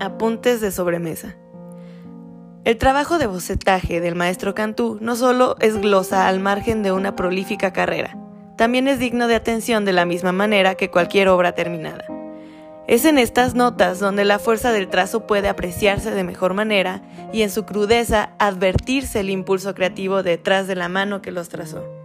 Apuntes de sobremesa. El trabajo de bocetaje del maestro Cantú no solo es glosa al margen de una prolífica carrera, también es digno de atención de la misma manera que cualquier obra terminada. Es en estas notas donde la fuerza del trazo puede apreciarse de mejor manera y en su crudeza advertirse el impulso creativo detrás de la mano que los trazó.